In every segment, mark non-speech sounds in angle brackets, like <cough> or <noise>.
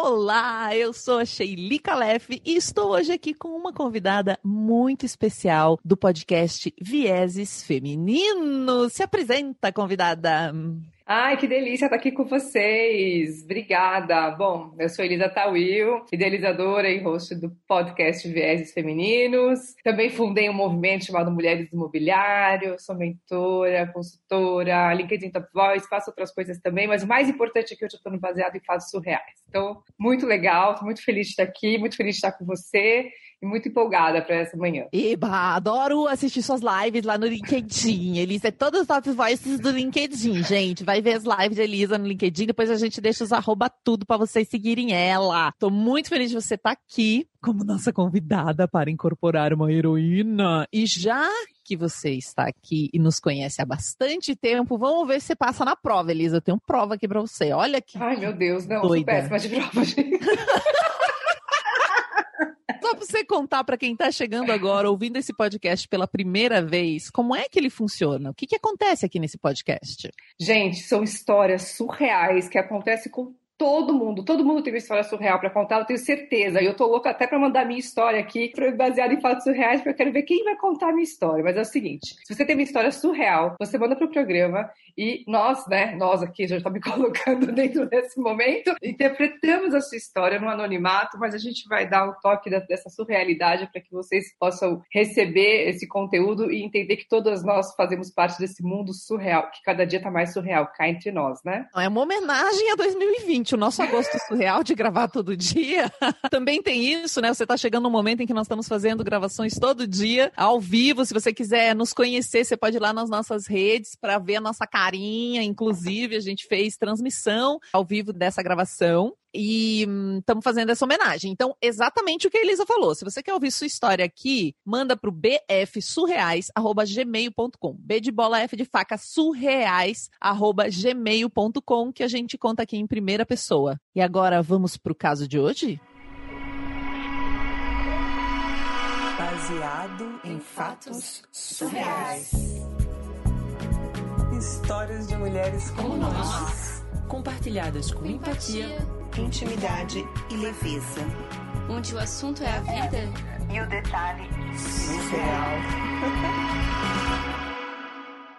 Olá, eu sou a Sheili Calef e estou hoje aqui com uma convidada muito especial do podcast Vieses Femininos. Se apresenta, convidada. Ai, que delícia estar aqui com vocês. Obrigada. Bom, eu sou Elisa Tawil, idealizadora e host do podcast Vieses Femininos. Também fundei um movimento chamado Mulheres do Imobiliário, sou mentora, consultora, LinkedIn Top Voice, faço outras coisas também, mas o mais importante é que eu estou no baseado em fatos surreais. Então, muito legal, muito feliz de estar aqui, muito feliz de estar com você e muito empolgada para essa manhã. Eba, adoro assistir suas lives lá no LinkedIn. Elisa é todas as top voices do LinkedIn, gente. Vai ver as lives de Elisa no LinkedIn, depois a gente deixa os arroba tudo para vocês seguirem ela. Tô muito feliz de você estar tá aqui como nossa convidada para incorporar uma heroína. E já que você está aqui e nos conhece há bastante tempo, vamos ver se você passa na prova, Elisa. Eu tenho prova aqui para você. Olha que Ai, meu Deus, não, doida. sou péssima de prova, <laughs> gente. Só para você contar para quem está chegando agora, ouvindo esse podcast pela primeira vez, como é que ele funciona? O que, que acontece aqui nesse podcast? Gente, são histórias surreais que acontecem com todo mundo, todo mundo tem uma história surreal para contar, eu tenho certeza. E eu tô louca até para mandar minha história aqui, baseada em fatos surreais, porque eu quero ver quem vai contar a minha história. Mas é o seguinte: se você tem uma história surreal, você manda pro programa e nós, né, nós aqui, já está me <laughs> colocando dentro desse momento, interpretamos a sua história no anonimato, mas a gente vai dar um toque dessa surrealidade para que vocês possam receber esse conteúdo e entender que todas nós fazemos parte desse mundo surreal, que cada dia tá mais surreal, cá entre nós, né? É uma homenagem a 2020 gente, o nosso agosto surreal de gravar todo dia <laughs> também tem isso, né? Você está chegando no momento em que nós estamos fazendo gravações todo dia, ao vivo. Se você quiser nos conhecer, você pode ir lá nas nossas redes para ver a nossa carinha. Inclusive, a gente fez transmissão ao vivo dessa gravação e estamos hum, fazendo essa homenagem. Então, exatamente o que a Elisa falou. Se você quer ouvir sua história aqui, manda para o bfsurreais@gmail.com. B de bola F de faca surreais@gmail.com que a gente conta aqui em primeira pessoa. E agora vamos para o caso de hoje? Baseado em fatos surreais. Histórias de mulheres como nós, compartilhadas com empatia intimidade e leveza. Onde o assunto é a vida e o detalhe surreal. <laughs>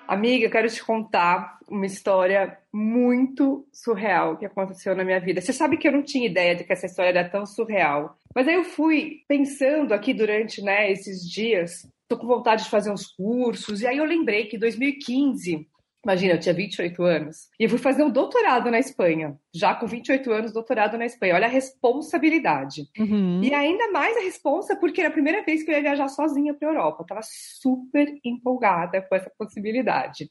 Amiga, eu quero te contar uma história muito surreal que aconteceu na minha vida. Você sabe que eu não tinha ideia de que essa história era tão surreal. Mas aí eu fui pensando aqui durante né, esses dias, tô com vontade de fazer uns cursos, e aí eu lembrei que 2015 Imagina, eu tinha 28 anos. E eu fui fazer um doutorado na Espanha. Já com 28 anos, doutorado na Espanha. Olha a responsabilidade. Uhum. E ainda mais a responsa, porque era a primeira vez que eu ia viajar sozinha para a Europa. Eu tava super empolgada com essa possibilidade.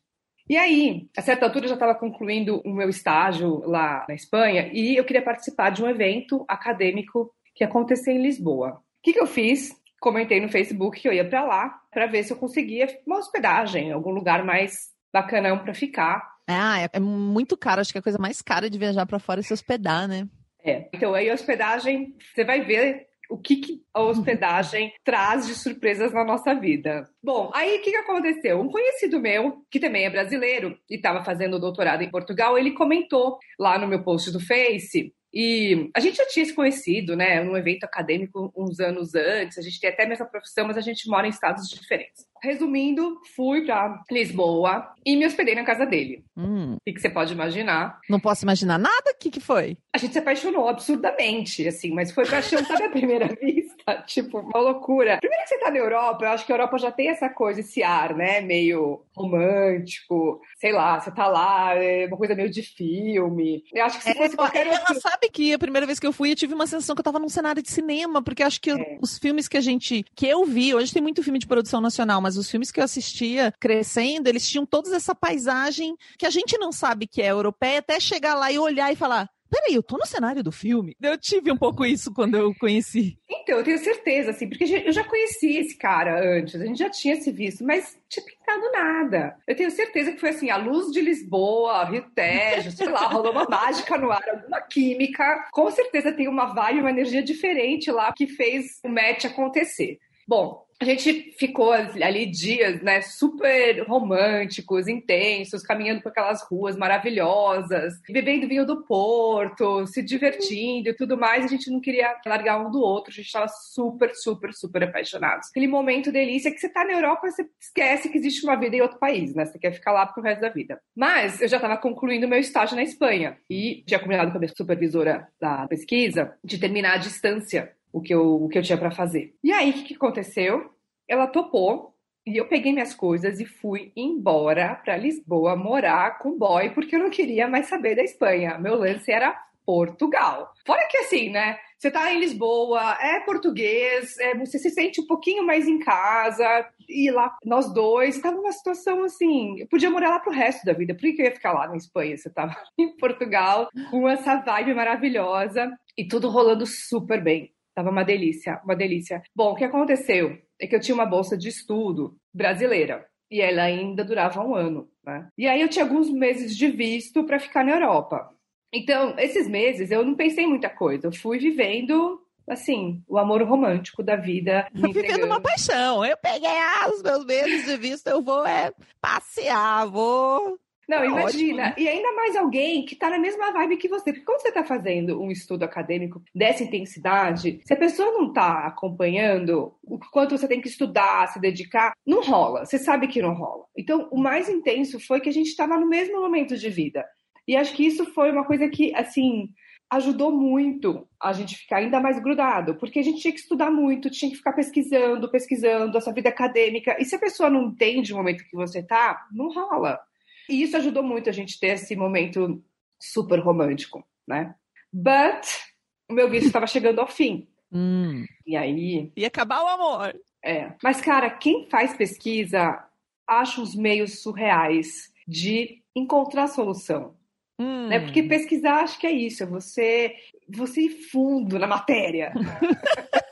E aí, a certa altura, eu já estava concluindo o meu estágio lá na Espanha e eu queria participar de um evento acadêmico que ia acontecer em Lisboa. O que, que eu fiz? Comentei no Facebook que eu ia para lá para ver se eu conseguia uma hospedagem, algum lugar mais bacanão para ficar. Ah, é, é, muito caro, acho que é a coisa mais cara de viajar para fora é se hospedar, né? É. Então aí a hospedagem, você vai ver o que, que, a hospedagem <laughs> traz de surpresas na nossa vida. Bom, aí o que, que aconteceu? Um conhecido meu, que também é brasileiro e estava fazendo doutorado em Portugal, ele comentou lá no meu post do Face. E a gente já tinha se conhecido, né, num evento acadêmico uns anos antes, a gente tem até a mesma profissão, mas a gente mora em estados diferentes. Resumindo, fui para Lisboa e me hospedei na casa dele. Hum. O que, você pode imaginar? Não posso imaginar nada? O que, que foi? A gente se apaixonou absurdamente, assim, mas foi paixão, sabe, à primeira vista? <laughs> Tipo, uma loucura. Primeiro que você tá na Europa, eu acho que a Europa já tem essa coisa, esse ar, né? Meio romântico, sei lá, você tá lá, é uma coisa meio de filme. Eu acho que se é, fosse qualquer ela outro... sabe que a primeira vez que eu fui, eu tive uma sensação que eu tava num cenário de cinema, porque acho que é. os filmes que a gente, que eu vi, hoje tem muito filme de produção nacional, mas os filmes que eu assistia crescendo, eles tinham toda essa paisagem que a gente não sabe que é europeia, até chegar lá e olhar e falar: peraí, eu tô no cenário do filme. Eu tive um pouco isso quando eu conheci. Então, eu tenho certeza, assim, porque eu já conheci esse cara antes, a gente já tinha se visto, mas tinha pintado nada. Eu tenho certeza que foi assim, a luz de Lisboa, Rio Tejo, sei lá, rolou uma mágica no ar, alguma química. Com certeza tem uma vibe, uma energia diferente lá que fez o match acontecer. Bom, a gente ficou ali dias, né, super românticos, intensos, caminhando por aquelas ruas maravilhosas, bebendo vinho do Porto, se divertindo e tudo mais. A gente não queria largar um do outro, a gente estava super, super, super apaixonados. Aquele momento delícia que você tá na Europa, você esquece que existe uma vida em outro país, né? Você quer ficar lá pro resto da vida. Mas eu já estava concluindo meu estágio na Espanha e tinha combinado com a minha supervisora da pesquisa de terminar a distância o que eu, o que eu tinha para fazer. E aí, o que, aconteceu? Ela topou e eu peguei minhas coisas e fui embora para Lisboa morar com o boy, porque eu não queria mais saber da Espanha. Meu lance era Portugal. Fora que assim, né? Você tá em Lisboa, é português, é, você se sente um pouquinho mais em casa, e lá nós dois, tava uma situação assim, eu podia morar lá pro resto da vida, por que eu ia ficar lá na Espanha? Você tava <laughs> em Portugal, com essa vibe maravilhosa, e tudo rolando super bem. Tava uma delícia, uma delícia. Bom, o que aconteceu é que eu tinha uma bolsa de estudo brasileira e ela ainda durava um ano, né? E aí eu tinha alguns meses de visto para ficar na Europa. Então, esses meses eu não pensei em muita coisa. Eu fui vivendo assim, o amor romântico da vida. Vivendo uma paixão. Eu peguei ah, os meus meses de visto, eu vou é, passear, vou não, tá imagina. Ótimo. E ainda mais alguém que tá na mesma vibe que você. Porque quando você tá fazendo um estudo acadêmico dessa intensidade, se a pessoa não tá acompanhando o quanto você tem que estudar, se dedicar, não rola. Você sabe que não rola. Então, o mais intenso foi que a gente estava no mesmo momento de vida. E acho que isso foi uma coisa que, assim, ajudou muito a gente ficar ainda mais grudado, porque a gente tinha que estudar muito, tinha que ficar pesquisando, pesquisando essa vida acadêmica. E se a pessoa não entende o momento que você tá, não rola. E isso ajudou muito a gente ter esse momento super romântico, né? But o meu visto estava chegando ao fim. Hum. E aí. E acabar o amor. É. Mas, cara, quem faz pesquisa acha os meios surreais de encontrar solução. Hum. Né? Porque pesquisar, acho que é isso, é você, você ir fundo na matéria. <laughs>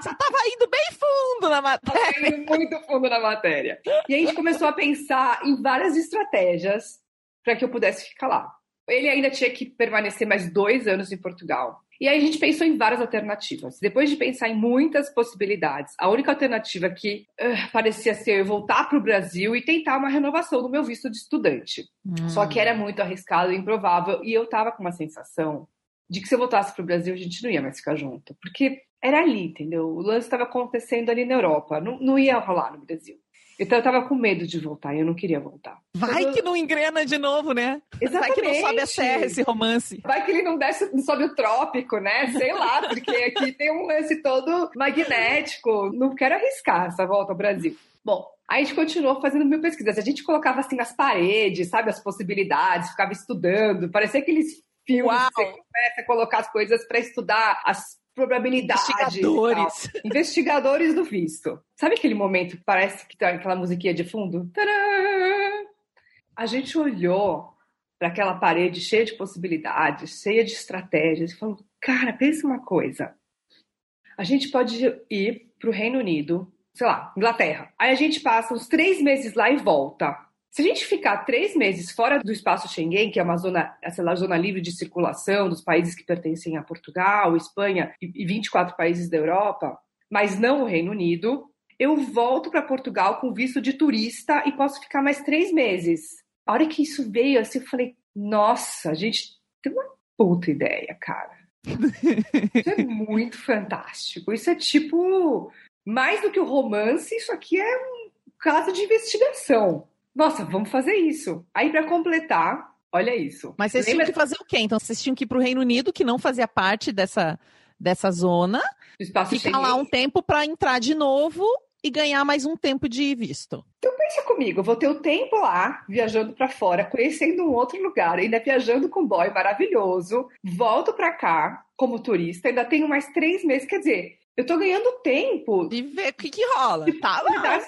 Você estava indo bem fundo na matéria. indo muito fundo na matéria. E a gente começou a pensar em várias estratégias para que eu pudesse ficar lá. Ele ainda tinha que permanecer mais dois anos em Portugal. E aí a gente pensou em várias alternativas. Depois de pensar em muitas possibilidades, a única alternativa que uh, parecia ser eu voltar para o Brasil e tentar uma renovação do meu visto de estudante. Hum. Só que era muito arriscado e improvável. E eu estava com uma sensação de que se eu voltasse para o Brasil, a gente não ia mais ficar junto. Porque era ali, entendeu? O lance estava acontecendo ali na Europa, não, não ia rolar no Brasil. Então eu tava com medo de voltar e eu não queria voltar. Vai eu... que não engrena de novo, né? Exatamente. Vai que não sobe a serra esse romance. Vai que ele não desce, não sobe o trópico, né? Sei lá, porque aqui tem um lance todo magnético. Não quero arriscar essa volta ao Brasil. Bom, Aí a gente continuou fazendo mil pesquisas. A gente colocava assim nas paredes, sabe, as possibilidades, ficava estudando. Parecia aqueles filmes Uau. que você começa a colocar as coisas para estudar as probabilidade. Investigadores. <laughs> Investigadores do visto. Sabe aquele momento que parece que tem aquela musiquinha de fundo? Tadã! A gente olhou para aquela parede cheia de possibilidades, cheia de estratégias, e falou: cara, pensa uma coisa. A gente pode ir para o Reino Unido, sei lá, Inglaterra. Aí a gente passa uns três meses lá e volta. Se a gente ficar três meses fora do espaço Schengen, que é uma zona, essa zona livre de circulação dos países que pertencem a Portugal, Espanha e 24 países da Europa, mas não o Reino Unido, eu volto para Portugal com visto de turista e posso ficar mais três meses. A hora que isso veio, assim, eu falei, nossa, a gente tem uma puta ideia, cara. <laughs> Isso é muito fantástico. Isso é tipo, mais do que o romance, isso aqui é um caso de investigação nossa, vamos fazer isso. Aí, para completar, olha isso. Mas vocês Lembra... tinham que fazer o quê? Então, vocês tinham que ir para o Reino Unido, que não fazia parte dessa, dessa zona, espaço ficar lá um tempo para entrar de novo e ganhar mais um tempo de visto. Então pensa comigo, eu vou ter o tempo lá, viajando para fora, conhecendo um outro lugar, ainda viajando com um boy maravilhoso, volto para cá como turista, ainda tenho mais três meses, quer dizer, eu tô ganhando tempo de ver o que, que rola. De tá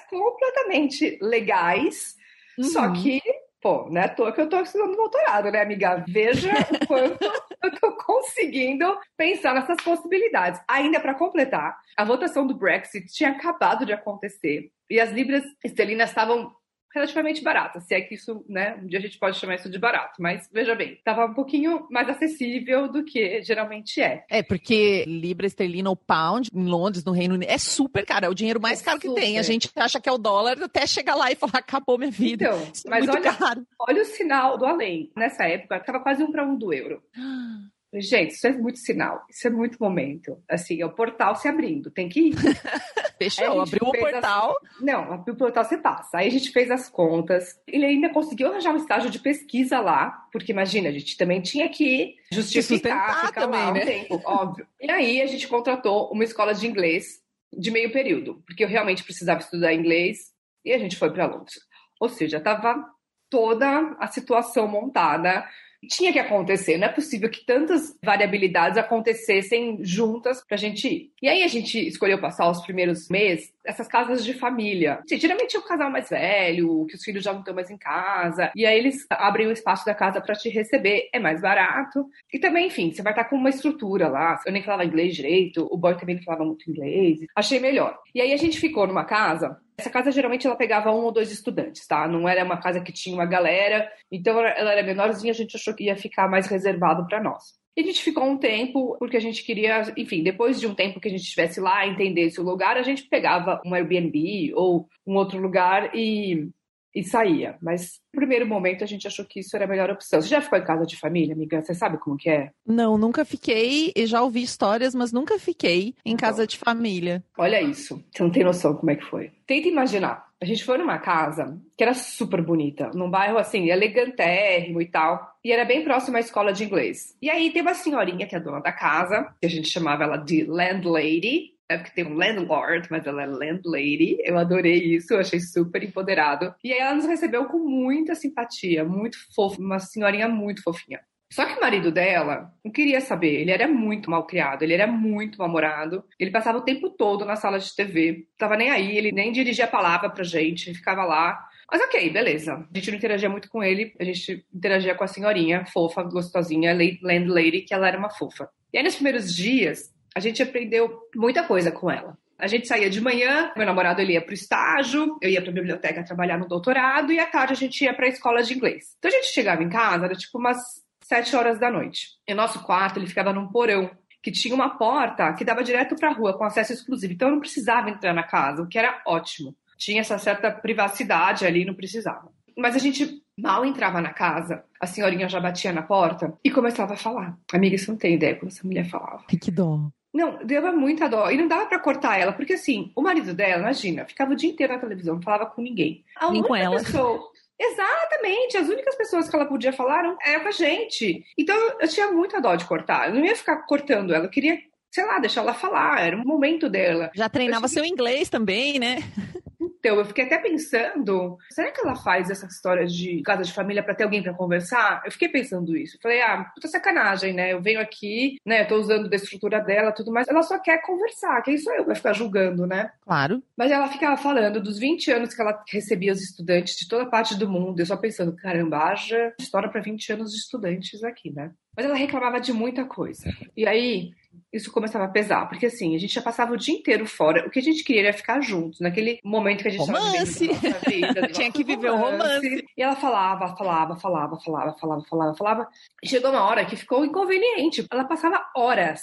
completamente legais Uhum. Só que, pô, não é à toa que eu tô estudando doutorado, né, amiga? Veja o <laughs> quanto eu tô conseguindo pensar nessas possibilidades. Ainda para completar, a votação do Brexit tinha acabado de acontecer e as libras esterlinas estavam relativamente barata, se é que isso, né, um dia a gente pode chamar isso de barato, mas veja bem, estava um pouquinho mais acessível do que geralmente é. É, porque libra esterlina ou pound em Londres, no Reino Unido, é super caro, é o dinheiro mais É caro que super. tem. A gente acha que é o dólar até chegar lá e falar, acabou minha vida. Então, Isso é mas muito olha, caro. olha o sinal do além. Nessa época, estava quase um para um do euro. <gasps> Gente, isso é muito sinal, isso é muito momento. Assim, é o portal se abrindo, tem que ir. <laughs> Fechou, abriu o portal. Não, abriu o portal você passa. Aí a gente fez as contas. Ele ainda conseguiu arranjar um estágio de pesquisa lá, porque imagina, a gente também tinha que justificar, ficar também, lá um né? tempo, óbvio. E aí a gente contratou uma escola de inglês de meio período, porque eu realmente precisava estudar inglês e a gente foi para Londres. Ou seja, estava toda a situação montada. Tinha que acontecer, não é possível que tantas variabilidades acontecessem juntas pra gente ir. E aí a gente escolheu passar os primeiros meses essas casas de família. Sim, Geralmente é o casal mais velho, que os filhos já não estão mais em casa, e aí eles abrem o espaço da casa pra te receber, é mais barato. E também, enfim, você vai estar com uma estrutura lá. Eu nem falava inglês direito, o boy também não falava muito inglês. Achei melhor. E aí a gente ficou numa casa essa casa geralmente ela pegava um ou dois estudantes, tá? Não era uma casa que tinha uma galera, então ela era menorzinha, a gente achou que ia ficar mais reservado para nós. E a gente ficou um tempo, porque a gente queria, enfim, depois de um tempo que a gente estivesse lá, entendesse o lugar, a gente pegava um Airbnb ou um outro lugar e, e saía. Mas no primeiro momento a gente achou que isso era a melhor opção. Você já ficou em casa de família, amiga? Você sabe como que é? Não, nunca fiquei, e já ouvi histórias, mas nunca fiquei em Então. casa de família. Olha isso. Você não tem noção como é que foi. Tenta imaginar. A gente foi numa casa que era super bonita, num bairro assim, elegantérrimo e tal. E era bem próximo à escola de inglês. E aí tem uma senhorinha que é dona da casa, que a gente chamava ela de landlady. É porque tem um landlord, mas ela é landlady. Eu adorei isso, eu achei super empoderado. E aí ela nos recebeu com muita simpatia, muito fofa, uma senhorinha muito fofinha. Só que o marido dela não queria saber, ele era muito mal criado, ele era muito mal-humorado, ele passava o tempo todo na sala de TV, tava nem aí, ele nem dirigia a palavra pra gente, ficava lá. Mas ok, beleza. A gente não interagia muito com ele, a gente interagia com a senhorinha, fofa, gostosinha, la- landlady, que ela era uma fofa. E aí nos primeiros dias, a gente aprendeu muita coisa com ela. A gente saía de manhã, meu namorado ele ia pro estágio, eu ia pra biblioteca trabalhar no doutorado e à tarde a gente ia pra escola de inglês. Então a gente chegava em casa, era tipo umas sete horas da noite. E o nosso quarto, ele ficava num porão, que tinha uma porta que dava direto pra rua, com acesso exclusivo. Então eu não precisava entrar na casa, o que era ótimo. Tinha essa certa privacidade ali, não precisava. Mas a gente mal entrava na casa, a senhorinha já batia na porta e começava a falar. Amiga, você não tem ideia como essa mulher falava. Ai, que dó. Não, dava muita dó. E não dava pra cortar ela, porque assim, o marido dela, imagina, ficava o dia inteiro na televisão, não falava com ninguém. A Nem com ela. pessoa- Exatamente, as únicas pessoas que ela podia falar eram a gente. Então eu tinha muita dó de cortar. Eu não ia ficar cortando ela, eu queria, sei lá, deixar ela falar, era um momento dela. Já treinava seu inglês também, né? Então, eu fiquei até pensando, será que ela faz essa história de casa de família pra ter alguém pra conversar? Eu fiquei pensando isso. Eu falei, ah, puta sacanagem, né? Eu venho aqui, né? Eu tô usando da estrutura dela tudo mais. Ela só quer conversar, quem sou eu pra ficar julgando, né? Claro. Mas ela ficava falando dos 20 anos que ela recebia os estudantes de toda parte do mundo. Eu só pensando, caramba, haja história pra 20 anos de estudantes aqui, né? Mas ela reclamava de muita coisa. E aí, isso começava a pesar, porque assim, a gente já passava o dia inteiro fora. O que a gente queria era ficar juntos, naquele momento que a gente Romance. da nossa vida, <laughs> Tinha que viver o romance. E ela falava, falava, falava, falava, falava, falava, falava. Chegou uma hora que ficou inconveniente. Ela passava horas,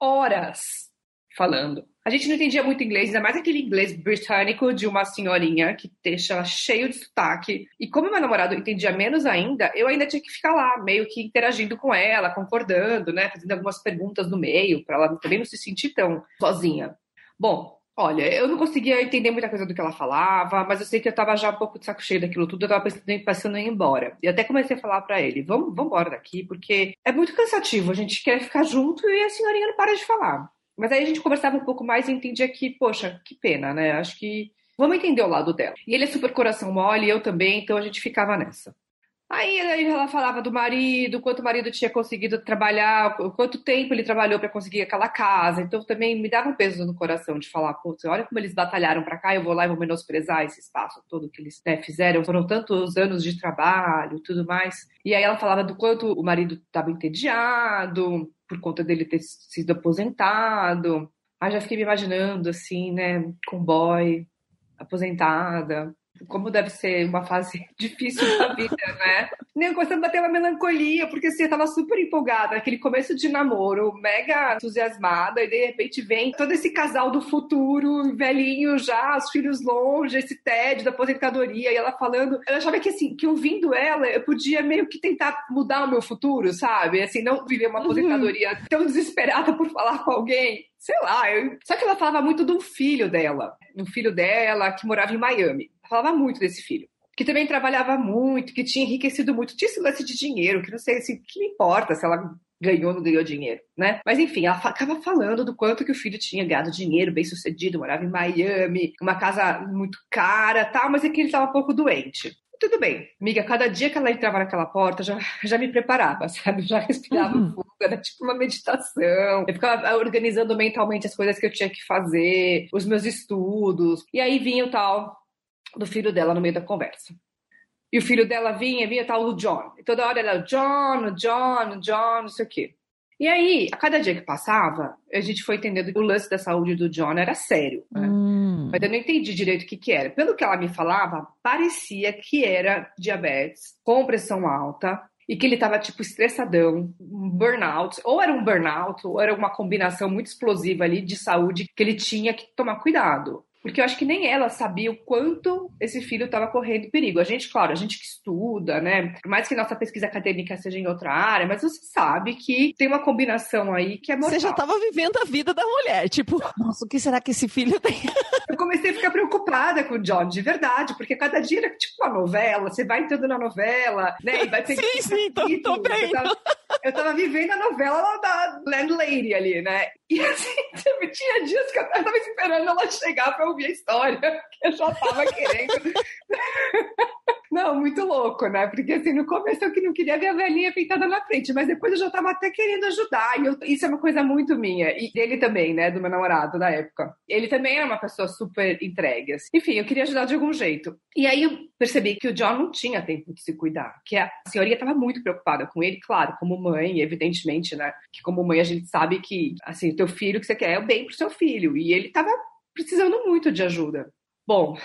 horas falando. A gente não entendia muito inglês, ainda mais aquele inglês britânico de uma senhorinha que deixa ela cheio de sotaque. E como meu namorado entendia menos ainda, eu ainda tinha que ficar lá, meio que interagindo com ela, concordando, né? Fazendo algumas perguntas no meio, para ela também não se sentir tão sozinha. Bom, olha, eu não conseguia entender muita coisa do que ela falava, mas eu sei que eu tava já um pouco de saco cheio daquilo tudo, eu tava pensando, em- pensando em ir embora. E até comecei a falar pra ele, vamos, vamos embora daqui, porque é muito cansativo, a gente quer ficar junto e a senhorinha não para de falar. Mas aí a gente conversava um pouco mais e entendia que, poxa, que pena, né? Acho que vamos entender o lado dela. E ele é super coração mole, eu também, então a gente ficava nessa. Aí aí ela falava do marido, quanto o marido tinha conseguido trabalhar, qu- quanto tempo ele trabalhou para conseguir aquela casa. Então também me dava um peso no coração de falar, putz, olha como eles batalharam para cá, eu vou lá e vou menosprezar esse espaço todo que eles né, fizeram. Foram tantos anos de trabalho e tudo mais. E aí ela falava do quanto o marido estava entediado por conta dele ter sido aposentado. Aí já fiquei me imaginando assim, né, com boy, aposentada. Como deve ser uma fase <laughs> difícil da vida, né? Nem começando a bater uma melancolia, porque assim, eu tava super empolgada, naquele começo de namoro, mega entusiasmada, e de repente vem todo esse casal do futuro, velhinho já, os filhos longe, esse tédio da aposentadoria, e ela falando. Eu achava que assim, que ouvindo ela, eu podia meio que tentar mudar o meu futuro, sabe? Assim, não viver uma uhum. aposentadoria uhum. tão desesperada por falar com alguém sei lá. Eu... Só que ela falava muito do filho dela, um filho dela que morava em Miami falava muito desse filho. Que também trabalhava muito, que tinha enriquecido muito. Tinha esse lance de dinheiro, que não sei assim, que me importa se ela ganhou ou não ganhou dinheiro, né? Mas enfim, ela acaba falando do quanto que o filho tinha ganhado dinheiro, bem sucedido, morava em Miami, uma casa muito cara, tal, mas é que ele estava um pouco doente. Tudo bem, amiga, cada dia que ela entrava naquela porta, já, já me preparava, <laughs> sabe? Já respirava uhum. fundo, era tipo uma meditação. Eu ficava organizando mentalmente as coisas que eu tinha que fazer, os meus estudos. E aí vinha o tal do filho dela no meio da conversa. E o filho dela vinha, vinha tal o John. E toda hora era John, John, John, não sei o quê. E aí, a cada dia que passava, a gente foi entendendo que o lance da saúde do John era sério. Né? Hum. Mas eu não entendi direito o que, que era. Pelo que ela me falava, parecia que era diabetes com pressão alta e que ele estava tipo estressadão, um burnout, ou era um burnout, ou era uma combinação muito explosiva ali de saúde que ele tinha que tomar cuidado. Porque eu acho que nem ela sabia o quanto esse filho estava correndo perigo. A gente, claro, a gente que estuda, né? Por mais que nossa pesquisa acadêmica seja em outra área, mas você sabe que tem uma combinação aí que é mortal. Você já estava vivendo a vida da mulher, tipo, nossa, o que será que esse filho tem? <laughs> eu comecei a ficar preocupada com o John, de verdade, porque cada dia era tipo uma novela, você vai entrando na novela, né? E vai pegar. Sim, sim, tô, tô bem. Eu tava, eu tava vivendo a novela da Landlady ali, né? E assim, <laughs> tinha dias que eu tava esperando ela chegar pra ouvir a história, <laughs> que eu já tava querendo. <laughs> Não, muito louco, né? Porque assim, no começo eu não queria ver a velhinha pintada na frente, mas depois eu já tava até querendo ajudar. E eu, isso é uma coisa muito minha. E dele também, né? Do meu namorado da época. Ele também era uma pessoa super entregue. Assim. Enfim, eu queria ajudar de algum jeito. E aí eu percebi que o John não tinha tempo de se cuidar. Que a senhoria estava muito preocupada com ele, claro, como mãe, evidentemente, né? Que como mãe a gente sabe que, assim, o teu filho que você quer é o bem pro seu filho. E ele tava precisando muito de ajuda. Bom,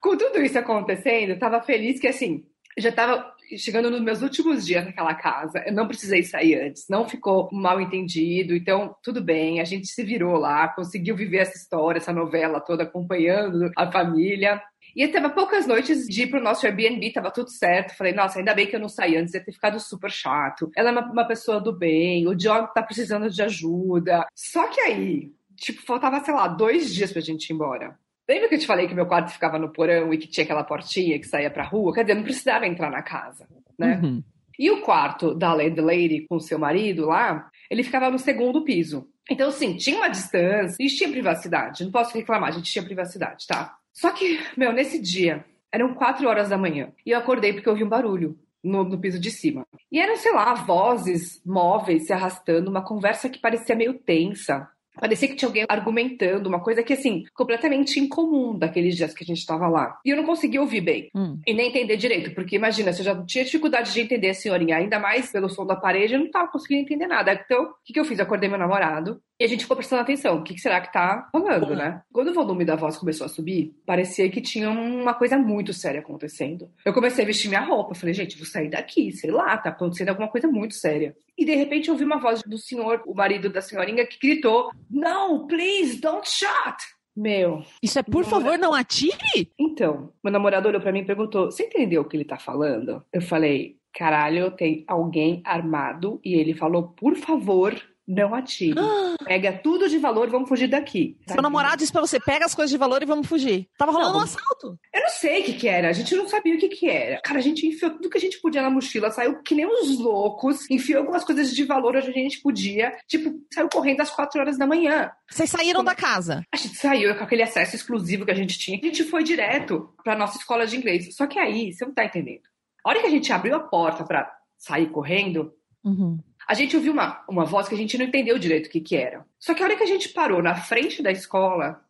com tudo isso acontecendo, eu tava feliz que, assim, já tava chegando nos meus últimos dias naquela casa. Eu não precisei sair antes, não ficou mal entendido. Então, tudo bem, a gente se virou lá, conseguiu viver essa história, essa novela toda, acompanhando a família. E eu tava poucas noites de ir pro nosso Airbnb, tava tudo certo. Falei, nossa, ainda bem que eu não saí antes, ia ter ficado super chato. Ela é uma, uma pessoa do bem, o John tá precisando de ajuda. Só que aí, tipo, faltava, sei lá, dois dias pra gente ir embora. Lembra que eu te falei que meu quarto ficava no porão e que tinha aquela portinha que saía pra rua? Quer dizer, não precisava entrar na casa, né? Uhum. E o quarto da Lady com seu marido lá, ele ficava no segundo piso. Então, sim, tinha uma distância e tinha privacidade. Não posso reclamar, a gente tinha privacidade, tá? Só que, meu, nesse dia, eram quatro horas da manhã e eu acordei porque eu ouvi um barulho. No, no, piso de cima. E eram, sei lá, vozes móveis se arrastando, uma conversa que parecia meio tensa. Parecia que tinha alguém argumentando, uma coisa que, assim, completamente incomum daqueles dias que a gente estava lá. E eu não conseguia ouvir bem. Hum. E nem entender direito, porque imagina, se eu já tinha dificuldade de entender a senhorinha, ainda mais pelo som da parede, eu não estava conseguindo entender nada. Então, o que, que eu fiz? Eu acordei meu namorado e a gente ficou prestando atenção. O que, será que tá rolando, né? Quando o volume da voz começou a subir, parecia que tinha uma coisa muito séria acontecendo. Eu comecei a vestir minha roupa. Falei, gente, vou sair daqui, sei lá, tá acontecendo alguma coisa muito séria. E de repente eu ouvi uma voz do senhor, o marido da senhorinha, que gritou: No, please, don't shot! Meu. Isso é por favor, não atire? Então, meu namorado olhou para mim e perguntou: Você entendeu o que ele tá falando? Eu falei: Caralho, tem alguém armado. E ele falou: Por favor, não atire. <gasps> Pega tudo de valor e vamos fugir daqui. Seu namorado disse pra você, pega as coisas de valor e vamos fugir. Tava rolando um assalto. Eu não sei o que que era. A gente não sabia o que que era. Cara, a gente enfiou tudo que a gente podia na mochila, saiu que nem uns loucos, enfiou algumas coisas de valor onde a gente podia. Tipo, saiu correndo às quatro horas da manhã. Vocês saíram Como... da casa? A gente saiu com aquele acesso exclusivo que a gente tinha. A gente foi direto pra nossa escola de inglês. Só que aí, você não tá entendendo. A hora que a gente abriu a porta pra sair correndo, uhum. A gente ouviu uma, uma voz que a gente não entendeu direito o que, que era. Só que a hora que a gente parou na frente da escola,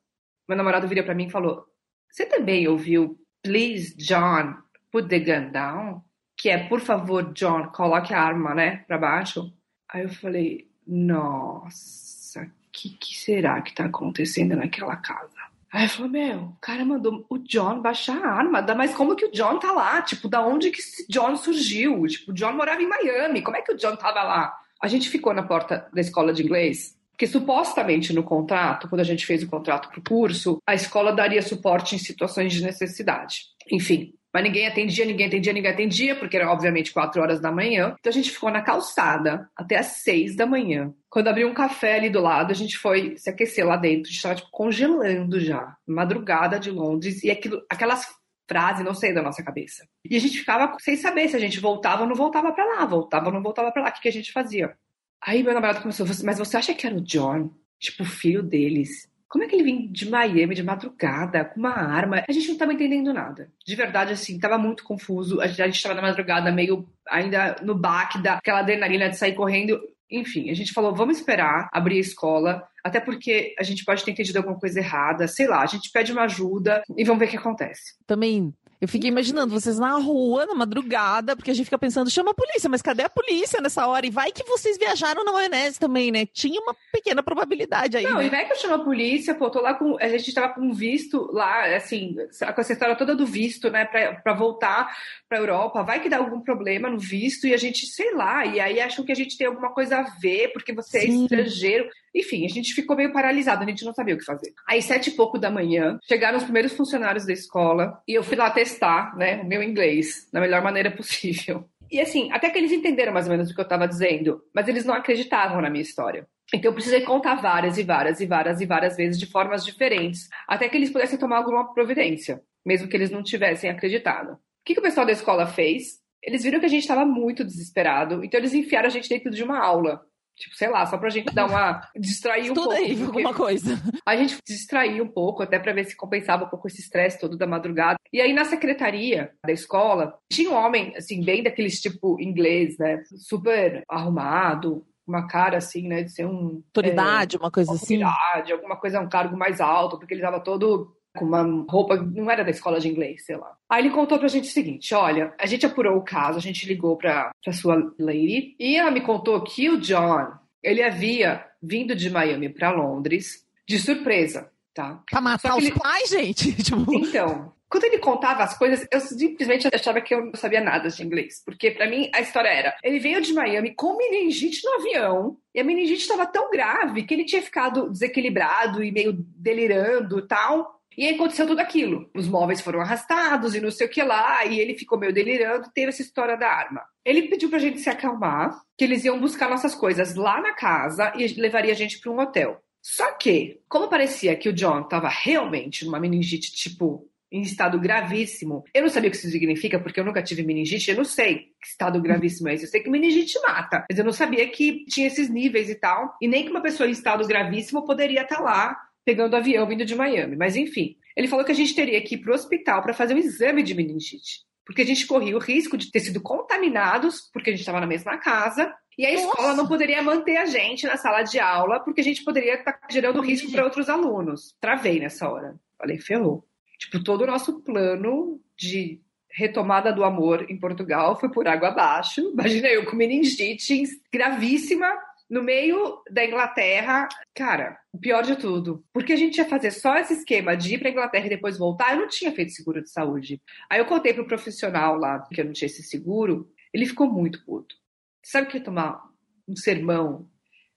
meu namorado virou para mim e falou: Você também ouviu Please, John, put the gun down? Que é, por favor, John, coloque a arma, né, para baixo. Aí eu falei: Nossa, o que, que será que tá acontecendo naquela casa? Aí falou, meu, o cara mandou o John baixar a arma, mas como que o John tá lá? Tipo, da onde que esse John surgiu? Tipo, o John morava em Miami, como é que o John tava lá? A gente ficou na porta da escola de inglês, porque supostamente no contrato, quando a gente fez o contrato pro curso, a escola daria suporte em situações de necessidade. Enfim, mas ninguém atendia, ninguém atendia, ninguém atendia, porque era obviamente quatro horas da manhã. Então a gente ficou na calçada até as seis da manhã. Quando abriu um café ali do lado, a gente foi se aquecer lá dentro. A gente estava tipo, congelando já. Madrugada de Londres. E aquilo, aquelas frases não saíam da nossa cabeça. E a gente ficava sem saber se a gente voltava ou não voltava para lá. Voltava ou não voltava para lá. O que, que a gente fazia? Aí meu namorado começou, mas você acha que era o John? Tipo, o filho deles. Como é que ele vem de Miami de madrugada com uma arma? A gente não estava entendendo nada. De verdade, assim, estava muito confuso. A gente estava na madrugada meio ainda no baque daquela adrenalina de sair correndo. Enfim, a gente falou, vamos esperar abrir a escola, até porque a gente pode ter entendido alguma coisa errada, sei lá, a gente pede uma ajuda e vamos ver o que acontece. Também eu fiquei imaginando vocês na rua, na madrugada, porque a gente fica pensando, chama a polícia, mas cadê a polícia nessa hora? E vai que vocês viajaram na maionese também, né? Tinha uma pequena probabilidade aí. Não, né? e vai que eu chamo a polícia, pô, tô lá com. A gente tava com visto lá, assim, com essa história toda do visto, né, pra, pra voltar pra Europa. Vai que dá algum problema no visto e a gente, sei lá, e aí acham que a gente tem alguma coisa a ver, porque você é Sim. é estrangeiro. Enfim, a gente ficou meio paralisado, a gente não sabia o que fazer. Aí, sete e pouco da manhã, chegaram os primeiros funcionários da escola e eu fui lá testar, né, o meu inglês da melhor maneira possível. E assim, até que eles entenderam mais ou menos o que eu estava dizendo, mas eles não acreditavam na minha história. Então eu precisei contar várias e várias e várias e várias vezes de formas diferentes, até que eles pudessem tomar alguma providência, mesmo que eles não tivessem acreditado. O que, que o pessoal da escola fez? Eles viram que a gente estava muito desesperado, então eles enfiaram a gente dentro de uma aula. Tipo, sei lá, só pra gente dar uma. distrair um Estuda pouco. aí, alguma coisa. A gente distraía um pouco, até pra ver se compensava um pouco esse estresse todo da madrugada. E aí, na secretaria da escola, tinha um homem, assim, bem daqueles tipo inglês, né? Super arrumado, uma cara assim, né? De ser um. Autoridade, é, uma coisa assim. Autoridade, alguma coisa, um cargo mais alto, porque ele tava todo com uma roupa, não era da escola de inglês, sei lá. Aí ele contou pra gente o seguinte: olha, a gente apurou o caso, a gente ligou pra, pra sua lady, e ela me contou que o John, ele havia vindo de Miami pra Londres de surpresa, tá? Pra matar os ele... pais, gente? <laughs> Tipo... Então. Quando ele contava as coisas, eu simplesmente achava que eu não sabia nada de inglês. Porque para mim a história era: ele veio de Miami com meningite no avião, e a meningite estava tão grave que ele tinha ficado desequilibrado e meio delirando e tal. E aí aconteceu tudo aquilo. Os móveis foram arrastados e não sei o que lá, e ele ficou meio delirando, teve essa história da arma. Ele pediu pra gente se acalmar, que eles iam buscar nossas coisas lá na casa e levaria a gente para um hotel. Só que, como parecia que o John estava realmente numa meningite, tipo, em estado gravíssimo, eu não sabia o que isso significa, porque eu nunca tive meningite, eu não sei que estado gravíssimo é esse. Eu sei que meningite mata, mas eu não sabia que tinha esses níveis e tal, e nem que uma pessoa em estado gravíssimo poderia estar lá pegando avião vindo de Miami. Mas enfim, ele falou que a gente teria que ir para o hospital para fazer um exame de meningite. Porque a gente corria o risco de ter sido contaminados, porque a gente estava na mesma casa, e a escola Nossa. não poderia manter a gente na sala de aula, porque a gente poderia estar gerando risco para outros alunos. Travei nessa hora. Falei, ferrou. Tipo, todo o nosso plano de retomada do amor em Portugal foi por água abaixo. Imagina eu com meningite gravíssima, no meio da Inglaterra, cara, o pior de tudo. Porque a gente ia fazer só esse esquema de ir pra Inglaterra e depois voltar, eu não tinha feito seguro de saúde. Aí eu contei pro profissional lá que eu não tinha esse seguro, ele ficou muito puto. Sabe o que é tomar um sermão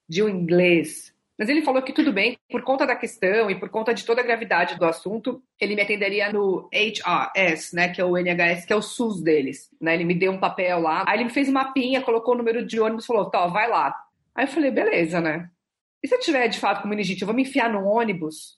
de um inglês? Mas ele falou que tudo bem, por conta da questão e por conta de toda a gravidade do assunto, ele me atenderia no HRS, né, que é o NHS, que é o SUS deles, né? Ele me deu um papel lá, aí ele me fez uma mapinha, colocou o número de ônibus, falou: "Tá, vai lá". Aí eu falei, beleza, né? E se eu tiver de fato com meningite, eu vou me enfiar no ônibus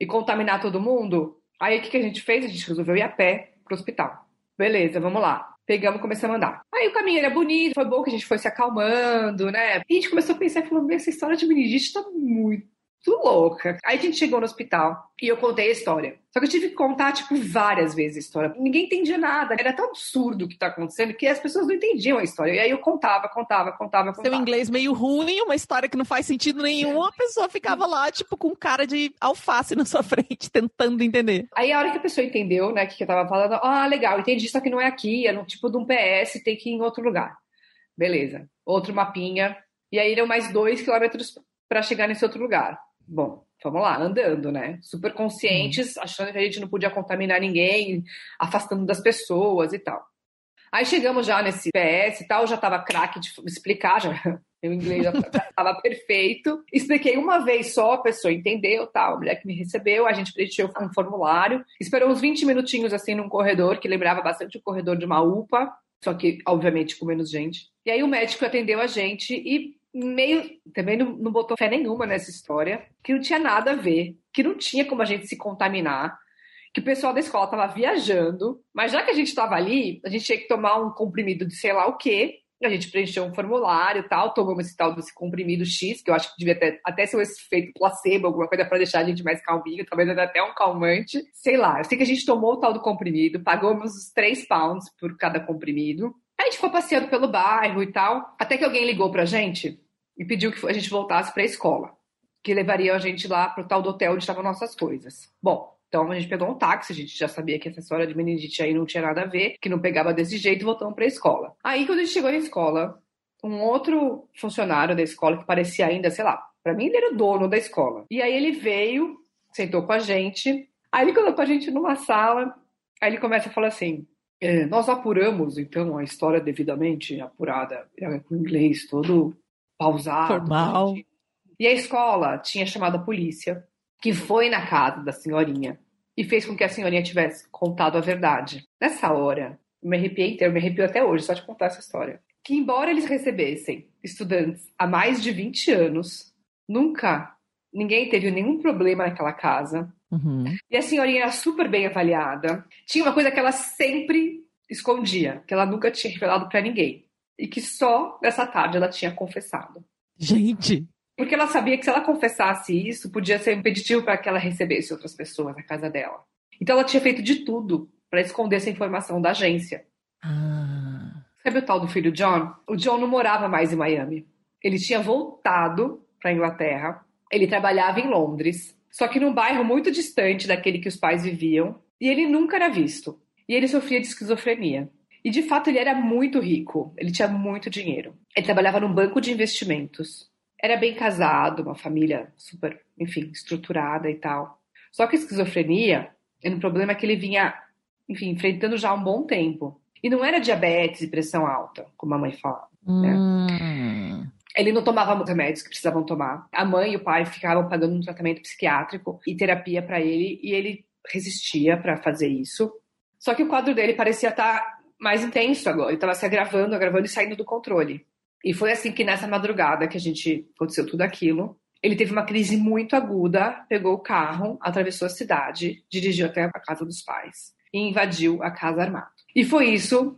e contaminar todo mundo? Aí o que, que a gente fez? A gente resolveu ir a pé pro hospital. Beleza, vamos lá. Pegamos e começamos a andar. Aí o caminho era bonito, foi bom que a gente foi se acalmando, né? E a gente começou a pensar falou: essa história de meningite tá muito louca. Aí a gente chegou no hospital e eu contei a história. Só que eu tive que contar, tipo, várias vezes a história. Ninguém entendia nada. Era tão absurdo o que tá acontecendo que as pessoas não entendiam a história. E aí eu contava, contava, contava, contava. Seu inglês meio ruim, uma história que não faz sentido nenhum, a pessoa ficava lá, tipo, com cara de alface na sua <laughs> frente, tentando entender. Aí a hora que a pessoa entendeu, né, o que eu tava falando, ah, legal, entendi, só que não é aqui, é no tipo de um PS, tem que ir em outro lugar. Beleza. Outro mapinha. E aí eram mais dois quilômetros para chegar nesse outro lugar. Bom, vamos lá, andando, né? Super conscientes, achando que a gente não podia contaminar ninguém, afastando das pessoas e tal. Aí chegamos já nesse PS e tal, já tava craque de explicar, já, <laughs> meu inglês já tava perfeito. Expliquei uma vez só, a pessoa entendeu, tal, a mulher que me recebeu, a gente preencheu um formulário, esperou uns 20 minutinhos assim num corredor, que lembrava bastante o corredor de uma UPA, só que, obviamente, com menos gente. E aí o médico atendeu a gente e meio também não, não botou fé nenhuma nessa história, que não tinha nada a ver, que não tinha como a gente se contaminar, que o pessoal da escola estava viajando, mas já que a gente estava ali, a gente tinha que tomar um comprimido de sei lá o quê. A gente preencheu um formulário e tal, tomamos esse tal desse comprimido X, que eu acho que devia ter, até ser um efeito placebo, alguma coisa para deixar a gente mais calminho, talvez até um calmante. Sei lá, eu sei que a gente tomou o tal do comprimido, pagamos os 3 pounds por cada comprimido. Aí a gente foi passeando pelo bairro e tal, até que alguém ligou pra gente e pediu que a gente voltasse para a escola, que levaria a gente lá pro tal do hotel onde estavam nossas coisas. Bom, então a gente pegou um táxi, a gente já sabia que essa história de meningite aí não tinha nada a ver, que não pegava desse jeito, voltamos para a escola. Aí quando a gente chegou na escola, um outro funcionário da escola que parecia ainda, sei lá, para mim ele era o dono da escola. E aí ele veio, sentou com a gente, aí ele colocou a gente numa sala, aí ele começa a falar assim: é, nós apuramos então a história devidamente apurada, com inglês todo pausado. Formal. E a escola tinha chamado a polícia, que foi na casa da senhorinha e fez com que a senhorinha tivesse contado a verdade. Nessa hora, eu me arrepiei inteiro, me arrepio até hoje só de contar essa história. Que embora eles recebessem estudantes há mais de 20 anos, nunca ninguém teve nenhum problema naquela casa. Uhum. E a senhorinha era super bem avaliada. Tinha uma coisa que ela sempre escondia, que ela nunca tinha revelado para ninguém. E que só nessa tarde ela tinha confessado. Gente, Porque ela sabia que se ela confessasse isso, podia ser impeditivo para que ela recebesse outras pessoas na casa dela. Então ela tinha feito de tudo para esconder essa informação da agência. ah, Sabe o tal do filho John? O John não morava mais em Miami. Ele tinha voltado para a Inglaterra. Ele trabalhava em Londres, só que num bairro muito distante daquele que os pais viviam. E ele nunca era visto. E ele sofria de esquizofrenia. E de fato ele era muito rico. Ele tinha muito dinheiro. Ele trabalhava num banco de investimentos. Era bem casado, uma família super, enfim, estruturada e tal. Só que a esquizofrenia era um problema que ele vinha, enfim, enfrentando já há um bom tempo. E não era diabetes e pressão alta, como a mãe falava. hum, Ele não tomava os remédios que precisavam tomar. A mãe e o pai ficavam pagando um tratamento psiquiátrico e terapia para ele, e ele resistia para fazer isso. Só que o quadro dele parecia estar mais intenso agora. Ele estava se agravando, agravando e saindo do controle. E foi assim que nessa madrugada que a gente aconteceu tudo aquilo. Ele teve uma crise muito aguda, pegou o carro, atravessou a cidade, dirigiu até a casa dos pais e invadiu a casa armado. E foi isso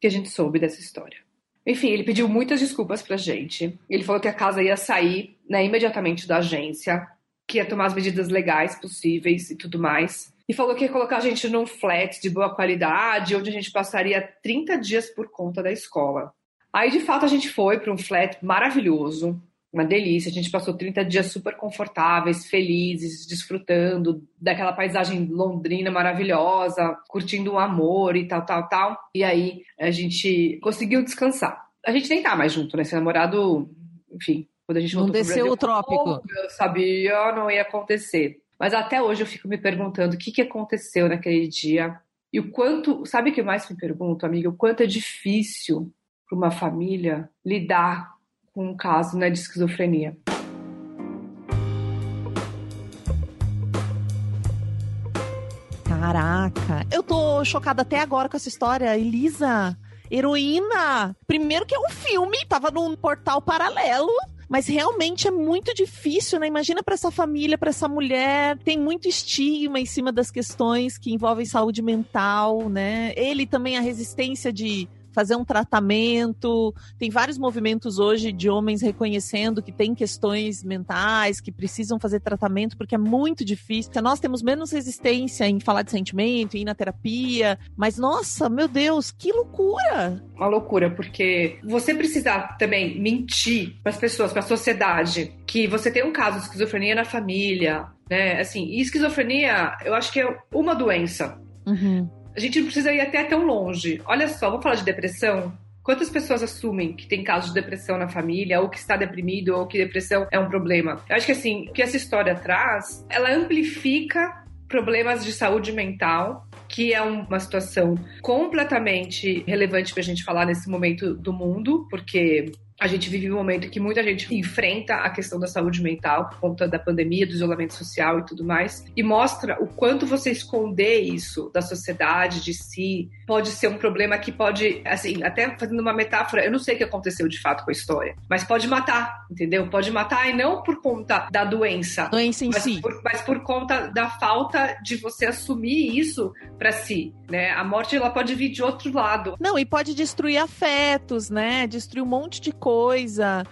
que a gente soube dessa história. Enfim, ele pediu muitas desculpas pra gente. Ele falou que a casa ia sair né, imediatamente da agência, que ia tomar as medidas legais possíveis e tudo mais. E falou que ia colocar a gente num flat de boa qualidade, onde a gente passaria 30 dias por conta da escola. Aí, de fato, a gente foi para um flat maravilhoso, uma delícia. A gente passou 30 dias super confortáveis, felizes, desfrutando daquela paisagem londrina maravilhosa, curtindo o amor e tal, tal, tal. E aí a gente conseguiu descansar. A gente nem tá mais junto, né? Esse namorado, enfim, quando a gente Não desceu Brasil, o trópico. eu sabia, não ia acontecer. Mas até hoje eu fico me perguntando o que, que aconteceu naquele dia. E o quanto, sabe o que eu mais me pergunto, amiga? O quanto é difícil para uma família lidar com um caso né, de esquizofrenia. Caraca, eu tô chocada até agora com essa história. Elisa, heroína. Primeiro que é um filme, tava num portal paralelo. Mas realmente é muito difícil, né? Imagina pra essa família, pra essa mulher, tem muito estigma em cima das questões que envolvem saúde mental, né? Ele também a resistência de fazer um tratamento. Tem vários movimentos hoje de homens reconhecendo que tem questões mentais, que precisam fazer tratamento, porque é muito difícil. Nós temos menos resistência em falar de sentimento, em ir na terapia, mas nossa, meu Deus, que loucura! Uma loucura, porque você precisa também mentir para as pessoas, para a sociedade, que você tem um caso de esquizofrenia na família, né? Assim, e esquizofrenia, eu acho que é uma doença. Uhum. A gente não precisa ir até tão longe. Olha só, vamos falar de depressão. Quantas pessoas assumem que tem casos de depressão na família, ou que está deprimido, ou que depressão é um problema? Eu acho que assim, o que essa história traz, ela amplifica problemas de saúde mental que é uma situação completamente relevante para a gente falar nesse momento do mundo, porque a gente vive um momento que muita gente enfrenta a questão da saúde mental por conta da pandemia, do isolamento social e tudo mais, e mostra o quanto você esconder isso da sociedade, de si, pode ser um problema que pode, assim, até fazendo uma metáfora, eu não sei o que aconteceu de fato com a história, mas pode matar, entendeu? Pode matar e não por conta da doença, doença em mas si, por, mas por conta da falta de você assumir isso para si, né? A morte ela pode vir de outro lado. Não, e pode destruir afetos, né? Destruir um monte de coisa coisa.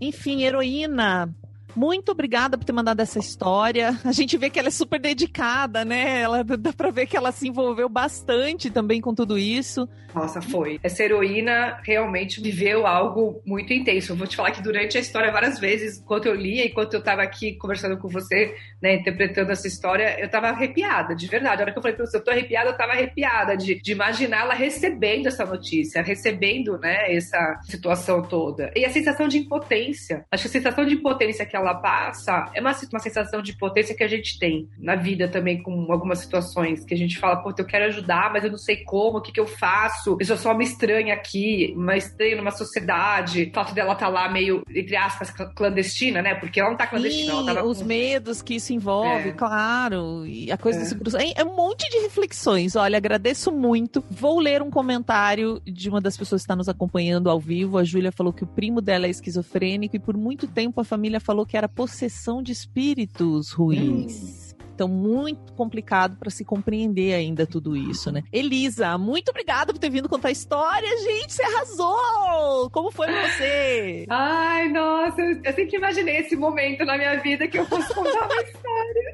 Enfim, heroína. Muito obrigada por ter mandado essa história. A gente vê que ela é super dedicada, né? Ela dá pra ver que ela se envolveu bastante também com tudo isso. Nossa, foi. Essa heroína realmente viveu algo muito intenso. Eu vou te falar que durante a história, várias vezes, enquanto eu lia, enquanto eu estava aqui conversando com você, né, interpretando essa história, eu estava arrepiada, de verdade. A hora que eu falei pra você, eu tô arrepiada, eu estava arrepiada de, de imaginar ela recebendo essa notícia, recebendo, né, essa situação toda. E a sensação de impotência. Acho que a sensação de impotência que ela passa é uma, uma sensação de impotência que a gente tem na vida também, com algumas situações que a gente fala, pô, eu quero ajudar, mas eu não sei como, o que, que eu faço eu sou uma estranha aqui, uma estranha numa sociedade. O fato dela estar tá lá meio, entre aspas, clandestina, né? Porque ela não tá clandestina, Sim, ela os com... medos que isso envolve, é. claro. E a coisa é. segurança. É, é um monte de reflexões. Olha, agradeço muito. Vou ler um comentário de uma das pessoas que está nos acompanhando ao vivo. A Júlia falou que o primo dela é esquizofrênico e por muito tempo a família falou que era possessão de espíritos ruins. Hum. Então, muito complicado para se compreender ainda tudo isso, né? Elisa, muito obrigada por ter vindo contar a história, gente. Você arrasou! Como foi pra você? Ai, nossa, eu sempre imaginei esse momento na minha vida que eu fosse contar uma <laughs> história.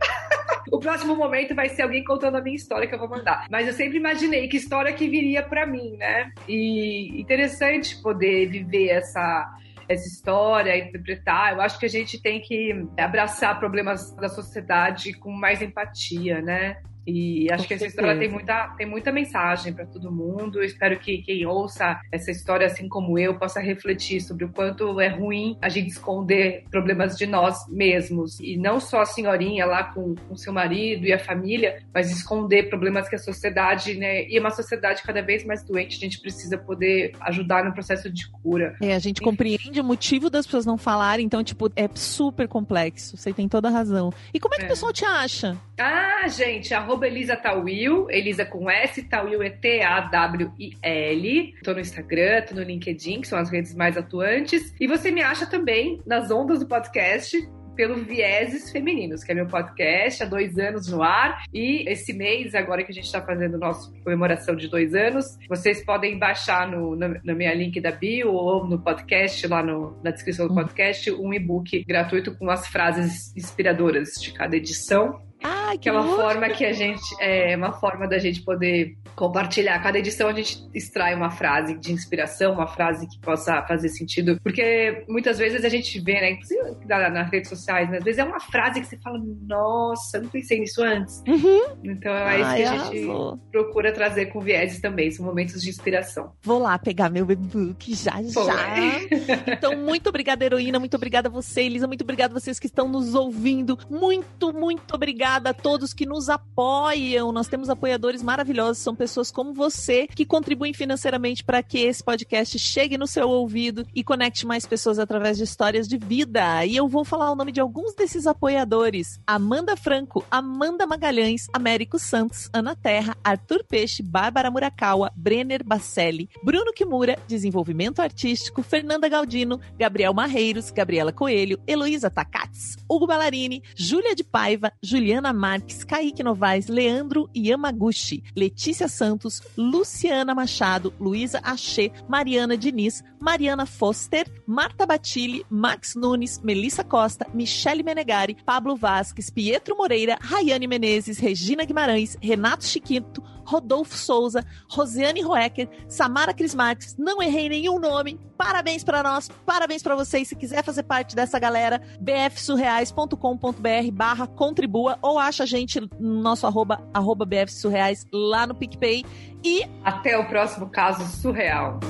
o próximo momento vai ser alguém contando a minha história que eu vou mandar. Mas eu sempre imaginei que história que viria para mim, né? E interessante poder viver essa essa história, interpretar. Eu acho que a gente tem que abraçar problemas da sociedade com mais empatia, né? E acho Com que essa história tem muita, tem muita mensagem para todo mundo. Eu espero que quem ouça essa história, assim como eu, possa refletir sobre o quanto é ruim a gente esconder problemas de nós mesmos. E não só a senhorinha lá com, com seu marido e a família, mas esconder problemas que a sociedade, né? E uma sociedade cada vez mais doente, a gente precisa poder ajudar no processo de cura. É, a gente Enfim. compreende o motivo das pessoas não falarem, então, tipo, é super complexo. Você tem toda a razão. E como é que é. o pessoal te acha? Ah, gente, a arroba Elisa Tawil, Elisa com S, Tawil é T-A-W-I-L. Tô no Instagram, tô no LinkedIn, que são as redes mais atuantes. E você me acha também nas ondas do podcast, pelo Vieses Femininos, que é meu podcast há dois anos no ar. E esse mês, agora que a gente está fazendo nossa comemoração de dois anos, vocês podem baixar no, na, na, minha link da bio ou no podcast, lá no, na descrição do hum. podcast, um e-book gratuito com as frases inspiradoras de cada edição. Que, que é uma forma que a gente é uma forma da gente poder compartilhar. Cada edição a gente extrai uma frase de inspiração, uma frase que possa fazer sentido, porque muitas vezes a gente vê, né, inclusive nas redes sociais, né, às vezes é uma frase que você fala, nossa, eu não pensei nisso antes. Uhum. Então é isso que a gente procura trazer com vieses também, são momentos de inspiração. Vou lá pegar meu e-book já Pô, já. É. então muito obrigada heroína, muito obrigada a você, Elisa, muito obrigada a vocês que estão nos ouvindo, muito muito obrigada obrigada a todos que nos apoiam. Nós temos apoiadores maravilhosos, são pessoas como você que contribuem financeiramente para que esse podcast chegue no seu ouvido e conecte mais pessoas através de histórias de vida. E eu vou falar o nome de alguns desses apoiadores: Amanda Franco, Amanda Magalhães, Américo Santos, Ana Terra, Arthur Peixe, Bárbara Murakawa, Brenner Bacelli, Bruno Kimura, Desenvolvimento Artístico, Fernanda Galdino, Gabriel Marreiros, Gabriela Coelho, Heloísa Takats, Hugo Ballarini, Júlia de Paiva, Juliana Juliana Marques, Kaique Novaes, Leandro Yamaguchi, Letícia Santos, Luciana Machado, Luísa Achê, Mariana Diniz, Mariana Foster, Marta Batilli, Max Nunes, Melissa Costa, Michele Menegari, Pablo Vasques, Pietro Moreira, Rayane Menezes, Regina Guimarães, Renato Chiquito, Rodolfo Souza, Rosiane Roecker, Samara Crismates. Não errei nenhum nome. Parabéns para nós, parabéns para vocês. Se quiser fazer parte dessa galera, bfsurreais.com.br barra contribua ou acha a gente no nosso arroba, arroba bfsurreais lá no PicPay. E até o próximo caso surreal.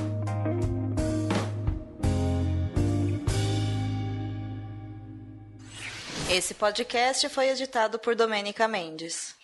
Esse podcast foi editado por Domênica Mendes.